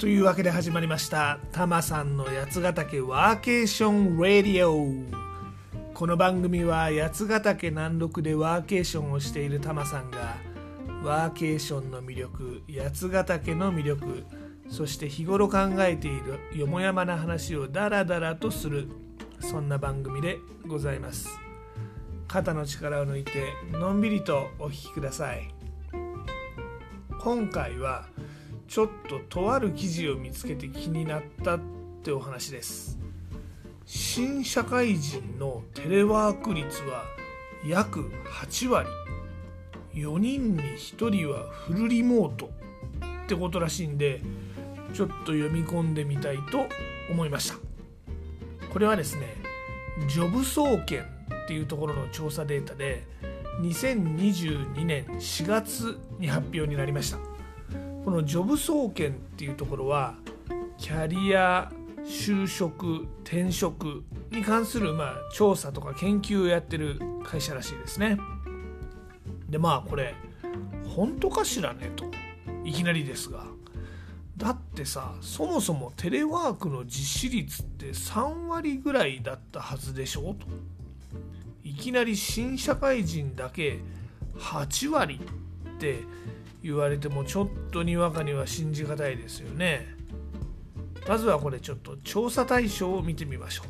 というわけで始まりました。タマさんの八ヶ岳ワーケーションラディオ。この番組は八ヶ岳南麓でワーケーションをしているタマさんがワーケーションの魅力八ヶ岳の魅力そして日頃考えているよもやまな話をダラダラとするそんな番組でございます。肩の力を抜いてのんびりとお聴きください。今回はちょっととある記事を見つけて気になったってお話です。新社会人のテレワーク率は約8割。4人に1人はフルリモートってことらしいんでちょっと読み込んでみたいと思いました。これはですねジョブ総研っていうところの調査データで2022年4月に発表になりました。このジョブ総研っていうところはキャリア就職転職に関するまあ調査とか研究をやってる会社らしいですね。でまあこれ本当かしらね？といきなりですが。だってさそもそもテレワークの実施率って3割ぐらいだったはずでしょ？と。いきなり新社会人だけ8割って言われてもちょっとにわかには信じがたいですよね。まずはこれちょっと調査対象を見てみましょう。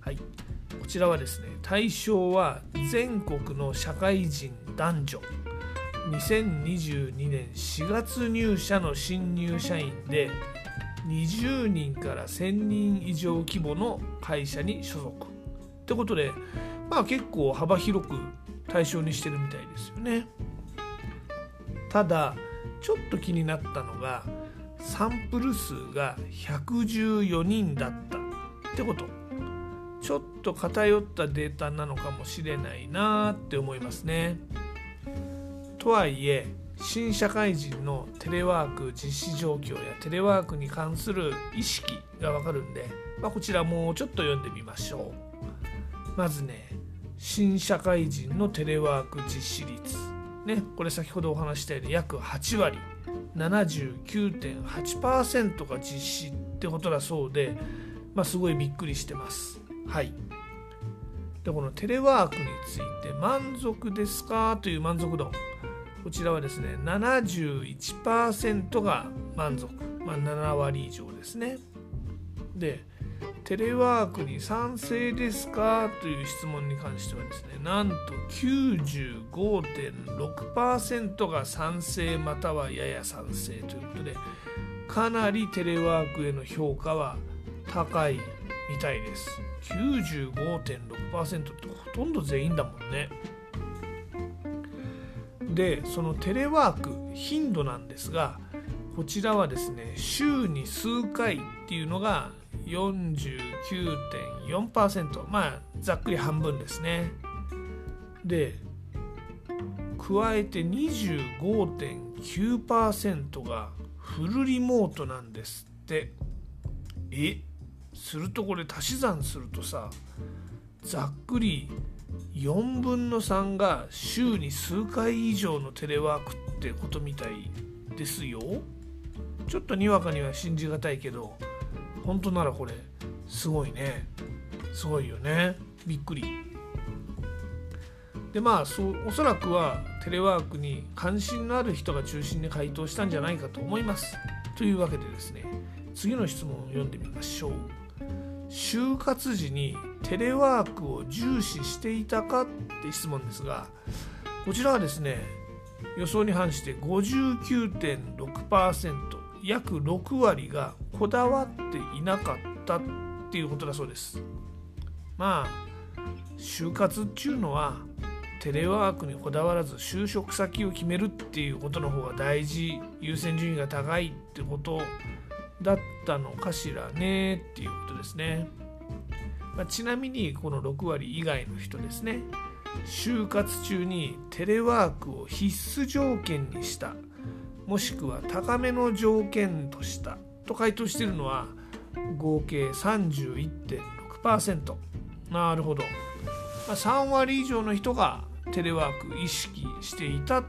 はい。こちらはですね対象は全国の社会人男女。2022年4月入社の新入社員で20人から1000人以上規模の会社に所属。ってことでまあ結構幅広く対象にしてるみたいですよね。ただちょっと気になったのがサンプル数が114人だったってこと。ちょっと偏ったデータなのかもしれないなって思いますね。とはいえ新社会人のテレワーク実施状況やテレワークに関する意識がわかるんで、まあ、こちらもうちょっと読んでみましょう。まずね新社会人のテレワーク実施率。ね、これ先ほどお話したように約8割79.8%が実施ってことだそうで、まあ、すごいびっくりしてます。はい、でこのテレワークについて満足ですか？という満足度こちらはですね71%が満足、まあ、7割以上ですね。でテレワークに賛成ですかという質問に関してはですねなんと95.6%が賛成またはやや賛成ということでかなりテレワークへの評価は高いみたいです。95.6%ってほとんど全員だもんね。でそのテレワーク頻度なんですがこちらはですね週に数回っていうのが49.4%まあざっくり半分ですね。で加えて25.9%がフルリモートなんですって。え？するとこれ足し算するとさざっくり4分の3が週に数回以上のテレワークってことみたいですよ。ちょっとにわかには信じがたいけど。本当ならこれすごいね。すごいよね。びっくり。でまあそおそらくはテレワークに関心のある人が中心に回答したんじゃないかと思います。というわけでですね次の質問を読んでみましょう。就活時にテレワークを重視していたかって質問ですがこちらはですね予想に反して59.6%約6割がこだわっていなかったっていうことだそうです。まあ就活っていうのはテレワークにこだわらず就職先を決めるっていうことの方が大事優先順位が高いってことだったのかしらねっていうことですね、まあ、ちなみにこの6割以外の人ですね。就活中にテレワークを必須条件にしたもしくは高めの条件としたと回答しているのは合計31.6%なるほど、3割以上の人がテレワーク意識していたっ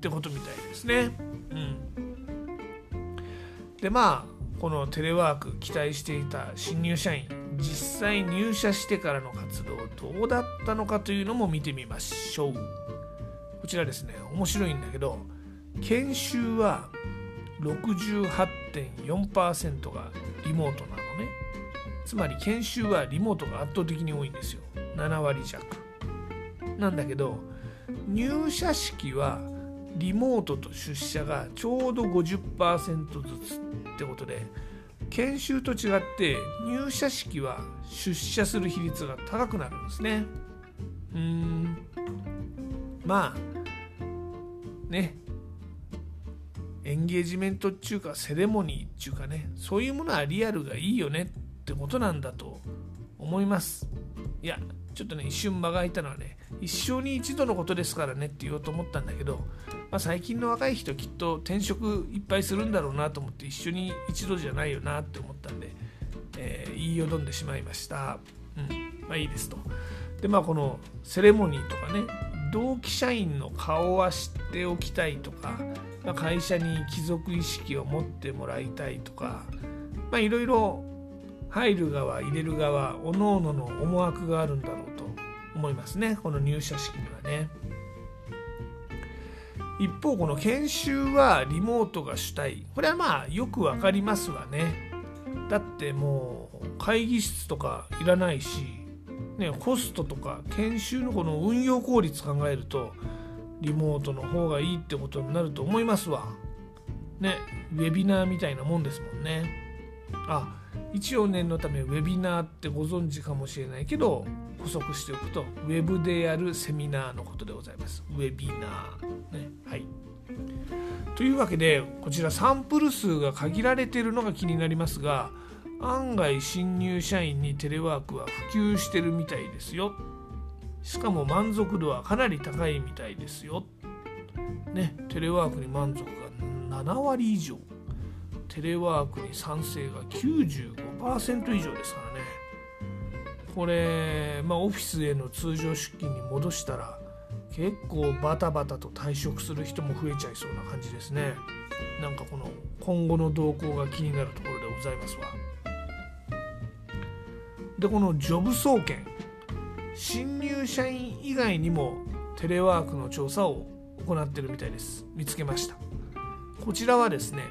てことみたいですね。うん。でまあこのテレワーク期待していた新入社員実際入社してからの活動どうだったのかというのも見てみましょう。こちらですね。面白いんだけど研修は68.4%がリモートなのね。つまり研修はリモートが圧倒的に多いんですよ。7割弱。なんだけど入社式はリモートと出社がちょうど50%ずつってことで研修と違って入社式は出社する比率が高くなるんですね。うーん。まあね。エンゲージメントっていうかセレモニーっていうかねそういうものはリアルがいいよねってことなんだと思います。いやちょっとね一瞬間が空いたのはね一生に一度のことですからねって言おうと思ったんだけど、まあ、最近の若い人きっと転職いっぱいするんだろうなと思って一緒に一度じゃないよなって思ったんで、えー、言いよどんでしまいました。うんまあいいですと。でまあこのセレモニーとかね同期社員の顔は知っておきたいとか、まあ、会社に貴族意識を持ってもらいたいとかいろいろ入る側入れる側おのおのの思惑があるんだろうと思いますね。この入社式にはね。一方この研修はリモートが主体。これはまあよくわかりますわね。だってもう会議室とかいらないし、ね、コストとか研修のこの運用効率考えるとリモートの方がいいってことになると思いますわ。ねウェビナーみたいなもんですもんね。あ一応念のためウェビナーってご存知かもしれないけど補足しておくとウェブでやるセミナーのことでございます。ウェビナー、ね、はい。というわけでこちらサンプル数が限られてるのが気になりますが案外新入社員にテレワークは普及してるみたいですよ。しかも満足度はかなり高いみたいですよ。ねテレワークに満足が7割以上。テレワークに賛成が95%以上ですからね。これ、まあ、オフィスへの通常出勤に戻したら結構バタバタと退職する人も増えちゃいそうな感じですね。なんかこの今後の動向が気になるところでございますわ。でこのジョブ総研新入社員以外にもテレワークの調査を行ってるみたいです。見つけました。こちらはですね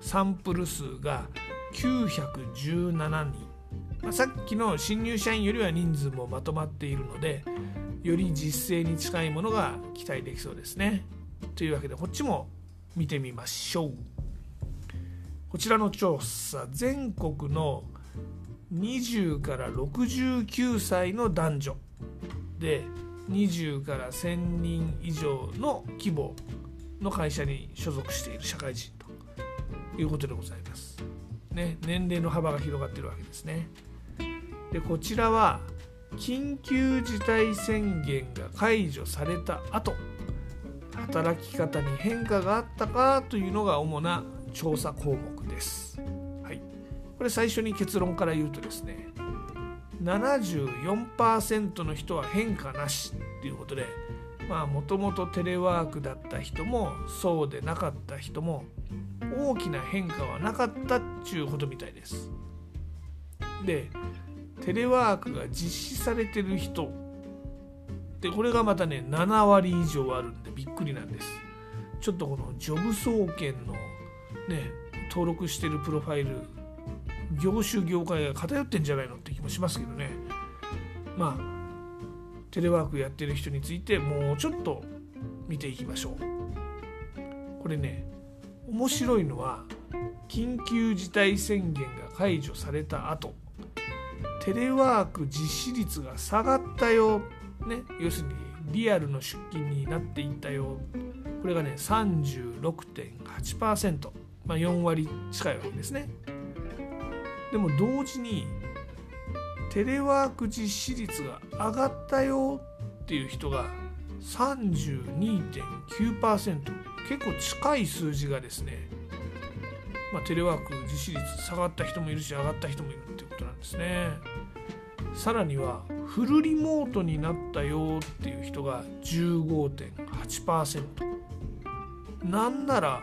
サンプル数が917人、まあ、さっきの新入社員よりは人数もまとまっているのでより実践に近いものが期待できそうですね。というわけでこっちも見てみましょう。こちらの調査全国の20から69歳の男女。で20から1000人以上の規模の会社に所属している社会人ということでございます。ね、年齢の幅が広がってるわけですね。でこちらは緊急事態宣言が解除された後働き方に変化があったかというのが主な調査項目です。はい、これ最初に結論から言うとですね74%の人は変化なしということでまあもともとテレワークだった人もそうでなかった人も大きな変化はなかったっちゅうことみたいです。でテレワークが実施されてる人でこれがまたね7割以上あるんでびっくりなんです。ちょっとこのジョブ総研のね登録してるプロファイル業種業界が偏ってんじゃないのって気もしますけどね。まあテレワークやってる人についてもうちょっと見ていきましょう。これね面白いのは緊急事態宣言が解除された後テレワーク実施率が下がったよ、ね、要するにリアルの出勤になっていったよ。これがね36.8%、まあ、4割近いわけですね。でも同時にテレワーク実施率が上がったよっていう人が32.9%結構近い数字がですね、まあ、テレワーク実施率下がった人もいるし上がった人もいるっていうことなんですね。さらにはフルリモートになったよっていう人が15.8%なんなら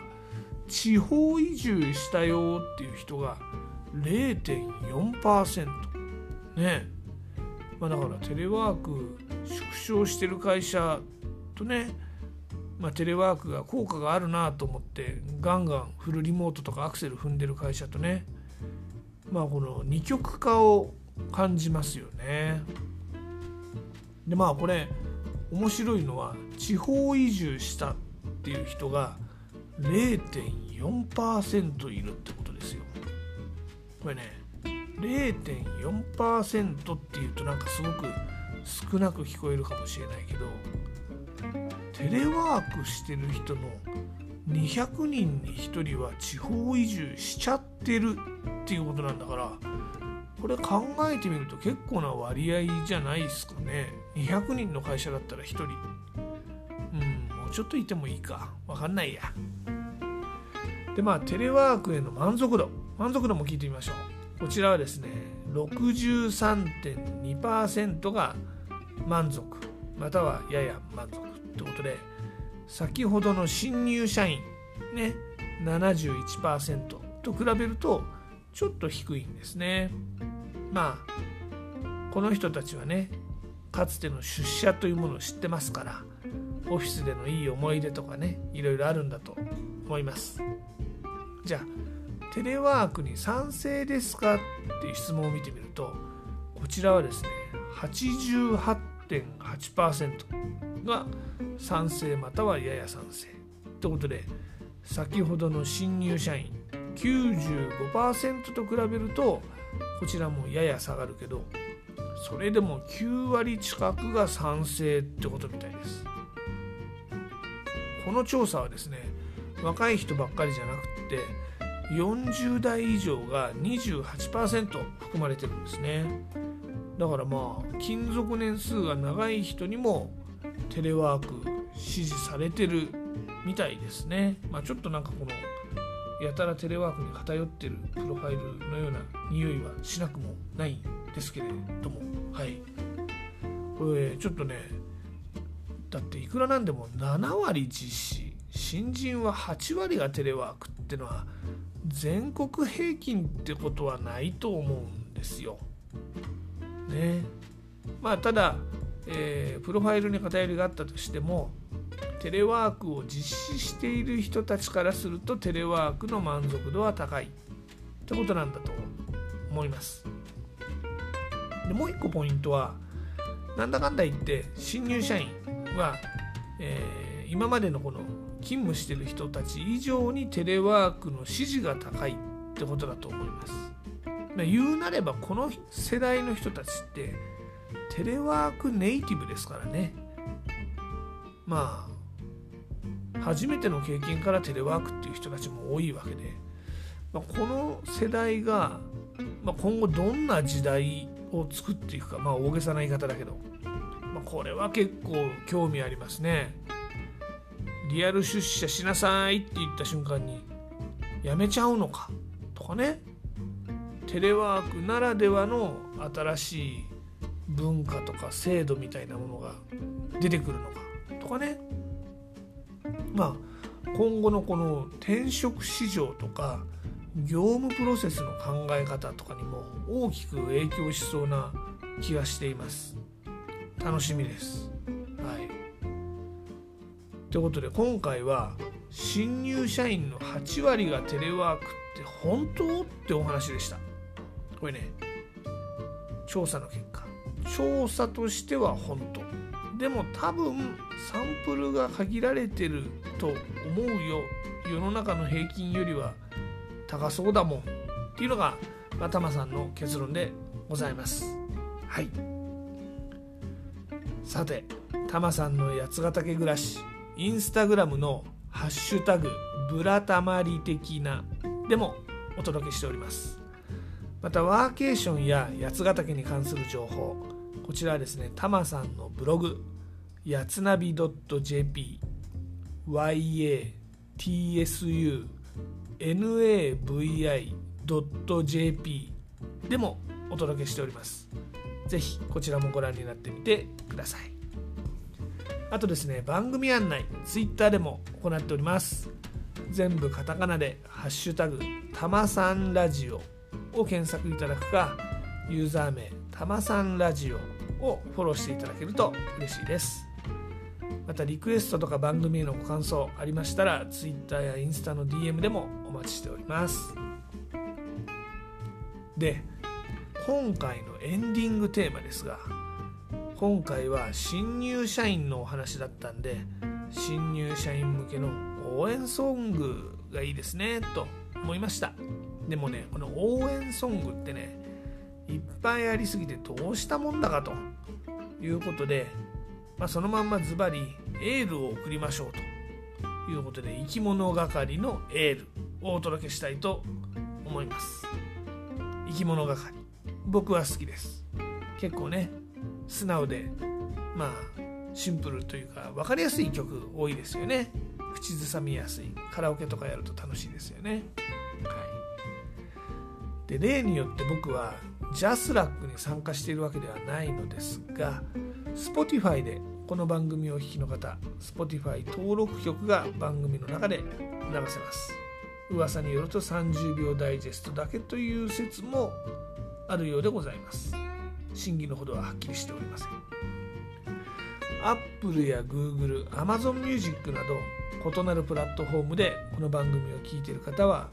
地方移住したよっていう人が0.4%ねまあだからテレワーク縮小してる会社とねまあ、テレワークが効果があるなと思ってガンガンフルリモートとかアクセル踏んでる会社とねまあこの二極化を感じますよね。でまあこれ面白いのは地方移住したっていう人が0.4%いるってことです。これね0.4%っていうとなんかすごく少なく聞こえるかもしれないけどテレワークしてる人の200人に1人は地方移住しちゃってるっていうことなんだからこれ考えてみると結構な割合じゃないですかね。200人の会社だったら1人。うんもうちょっといてもいいか。分かんないや。でまあテレワークへの満足度。満足度も聞いてみましょう。こちらはですね63.2%が満足。またはやや満足ってことで先ほどの新入社員ね71%と比べるとちょっと低いんですね。まあこの人たちはねかつての出社というものを知ってますからオフィスでのいい思い出とかねいろいろあるんだと思います。じゃあテレワークに賛成ですかっていう質問を見てみるとこちらはですね88.8%が賛成またはやや賛成ってことで先ほどの新入社員95%と比べるとこちらもやや下がるけどそれでも9割近くが賛成ってことみたいです。この調査はですね若い人ばっかりじゃなくって40代以上が28%含まれてるんですね。だからまあ勤続年数が長い人にもテレワーク支持されてるみたいですね、まあ、ちょっとなんかこのやたらテレワークに偏ってるプロファイルのような匂いはしなくもないんですけれども。はい。これちょっとねだっていくらなんでも7割実施。新人は8割がテレワークってのは全国平均ってことはないと思うんですよ。ねまあただ、えー、プロファイルに偏りがあったとしてもテレワークを実施している人たちからするとテレワークの満足度は高いってことなんだと思います。でもう一個ポイントはなんだかんだ言って新入社員は、えー、今までのこの勤務してる人たち以上にテレワークの支持が高いってことだと思います。言うなればこの世代の人たちってテレワークネイティブですからね。まあ初めての経験からテレワークっていう人たちも多いわけで、まあ、この世代が、まあ、今後どんな時代を作っていくかまあ大げさな言い方だけど、まあ、これは結構興味ありますね。リアル出社しなさいって言った瞬間にやめちゃうのか？とかね。テレワークならではの新しい文化とか制度みたいなものが出てくるのか？とかね。まあ今後のこの転職市場とか業務プロセスの考え方とかにも大きく影響しそうな気がしています。楽しみです。はい。ということで今回は新入社員の8割がテレワークって本当？ってお話でした。これね調査の結果。調査としては本当。でも多分サンプルが限られてると思うよ。世の中の平均よりは高そうだもんっていうのが、まあ、タマさんの結論でございます。はい。さてタマさんの八ヶ岳暮らし。インスタグラムの「ハッシュタグブラタマリ的な」でもお届けしております。またワーケーションや八ヶ岳に関する情報こちらはですねタマさんのブログやつなび .jp yatsunavi.jp でもお届けしております。ぜひこちらもご覧になってみてください。あとですね番組案内 Twitter でも行っております。全部カタカナで「ハッシュタグたまさんラジオ」を検索いただくかユーザー名たまさんラジオをフォローしていただけると嬉しいです。またリクエストとか番組へのご感想ありましたら Twitter やインスタの DM でもお待ちしております。で今回のエンディングテーマですが今回は新入社員のお話だったんで新入社員向けの応援ソングがいいですねと思いました。でもねこの応援ソングってねいっぱいありすぎてどうしたもんだかということで、まあ、そのまんまズバリエールを送りましょうということで生き物係のエールをお届けしたいと思います。生き物係。僕は好きです。結構ね素直でまあシンプルというか分かりやすい曲多いですよね。口ずさみやすい。カラオケとかやると楽しいですよね。はい。で例によって僕はジャスラックに参加しているわけではないのですが Spotify でこの番組をお聴きの方 Spotify 登録曲が番組の中で流せます。噂によると30秒ダイジェストだけという説もあるようでございます。真偽のほどははっきりしておりません。Apple や Google、Amazon Music など異なるプラットフォームでこの番組を聴いている方は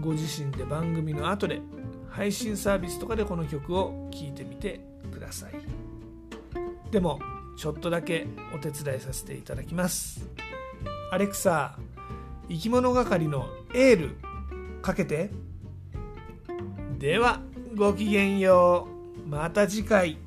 ご自身で番組の後で配信サービスとかでこの曲を聴いてみてください。でもちょっとだけお手伝いさせていただきます。アレクサ生き物係のエールかけて。ではごきげんよう。また次回。